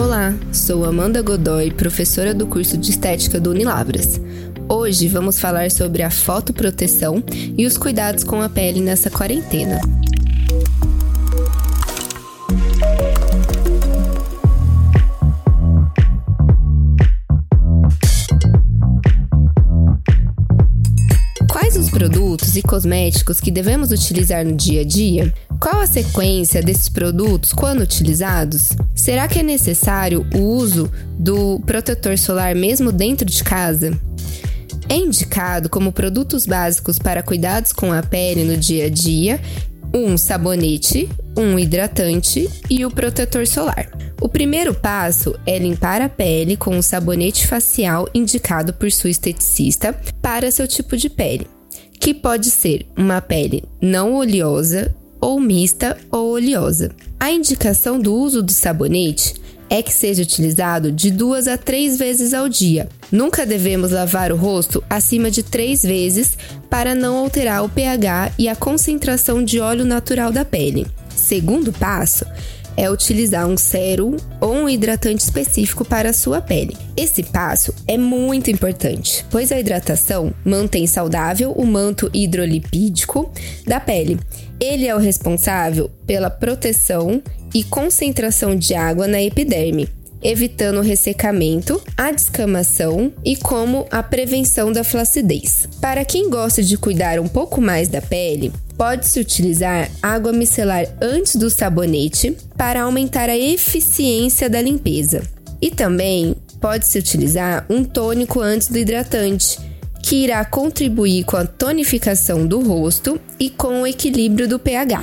Olá, sou Amanda Godoy, professora do curso de Estética do Unilavras. Hoje vamos falar sobre a fotoproteção e os cuidados com a pele nessa quarentena. Os produtos e cosméticos que devemos utilizar no dia a dia? Qual a sequência desses produtos quando utilizados? Será que é necessário o uso do protetor solar mesmo dentro de casa? É indicado como produtos básicos para cuidados com a pele no dia a dia um sabonete, um hidratante e o protetor solar. O primeiro passo é limpar a pele com um sabonete facial indicado por sua esteticista para seu tipo de pele, que pode ser uma pele não oleosa ou mista ou oleosa. A indicação do uso do sabonete é que seja utilizado de duas a três vezes ao dia. Nunca devemos lavar o rosto acima de três vezes para não alterar o pH e a concentração de óleo natural da pele. Segundo passo é utilizar um sérum ou um hidratante específico para a sua pele. Esse passo é muito importante, pois a hidratação mantém saudável o manto hidrolipídico da pele. Ele é o responsável pela proteção e concentração de água na epiderme, evitando o ressecamento, a descamação e como a prevenção da flacidez. Para quem gosta de cuidar um pouco mais da pele, Pode-se utilizar água micelar antes do sabonete para aumentar a eficiência da limpeza. E também pode-se utilizar um tônico antes do hidratante, que irá contribuir com a tonificação do rosto e com o equilíbrio do pH.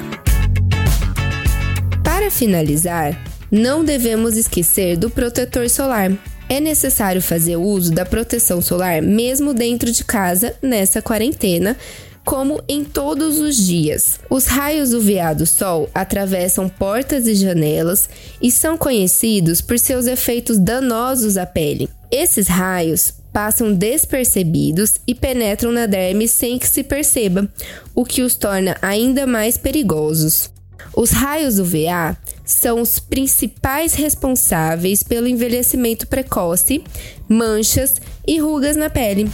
Para finalizar, não devemos esquecer do protetor solar. É necessário fazer uso da proteção solar mesmo dentro de casa nessa quarentena, como em todos os dias. Os raios UVA do Sol atravessam portas e janelas e são conhecidos por seus efeitos danosos à pele. Esses raios passam despercebidos e penetram na derme sem que se perceba, o que os torna ainda mais perigosos. Os raios UVA são os principais responsáveis pelo envelhecimento precoce, manchas e rugas na pele.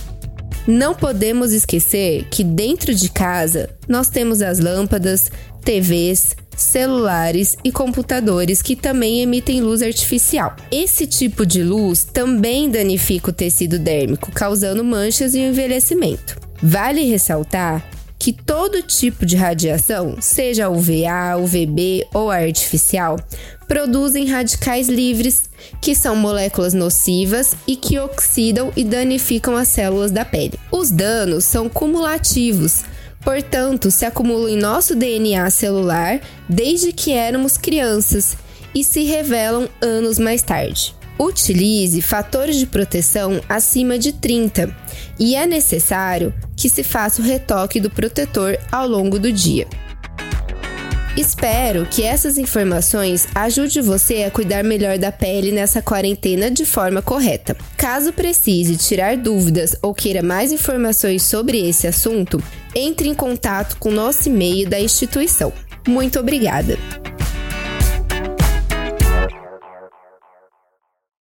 Não podemos esquecer que dentro de casa nós temos as lâmpadas, TVs, celulares e computadores que também emitem luz artificial. Esse tipo de luz também danifica o tecido dérmico, causando manchas e envelhecimento. Vale ressaltar que todo tipo de radiação, seja UVA, UVB ou artificial, produzem radicais livres, que são moléculas nocivas e que oxidam e danificam as células da pele. Os danos são cumulativos, portanto, se acumulam em nosso DNA celular desde que éramos crianças e se revelam anos mais tarde. Utilize fatores de proteção acima de 30 e é necessário que se faça o retoque do protetor ao longo do dia. Espero que essas informações ajudem você a cuidar melhor da pele nessa quarentena de forma correta. Caso precise tirar dúvidas ou queira mais informações sobre esse assunto, entre em contato com nosso e-mail da instituição. Muito obrigada!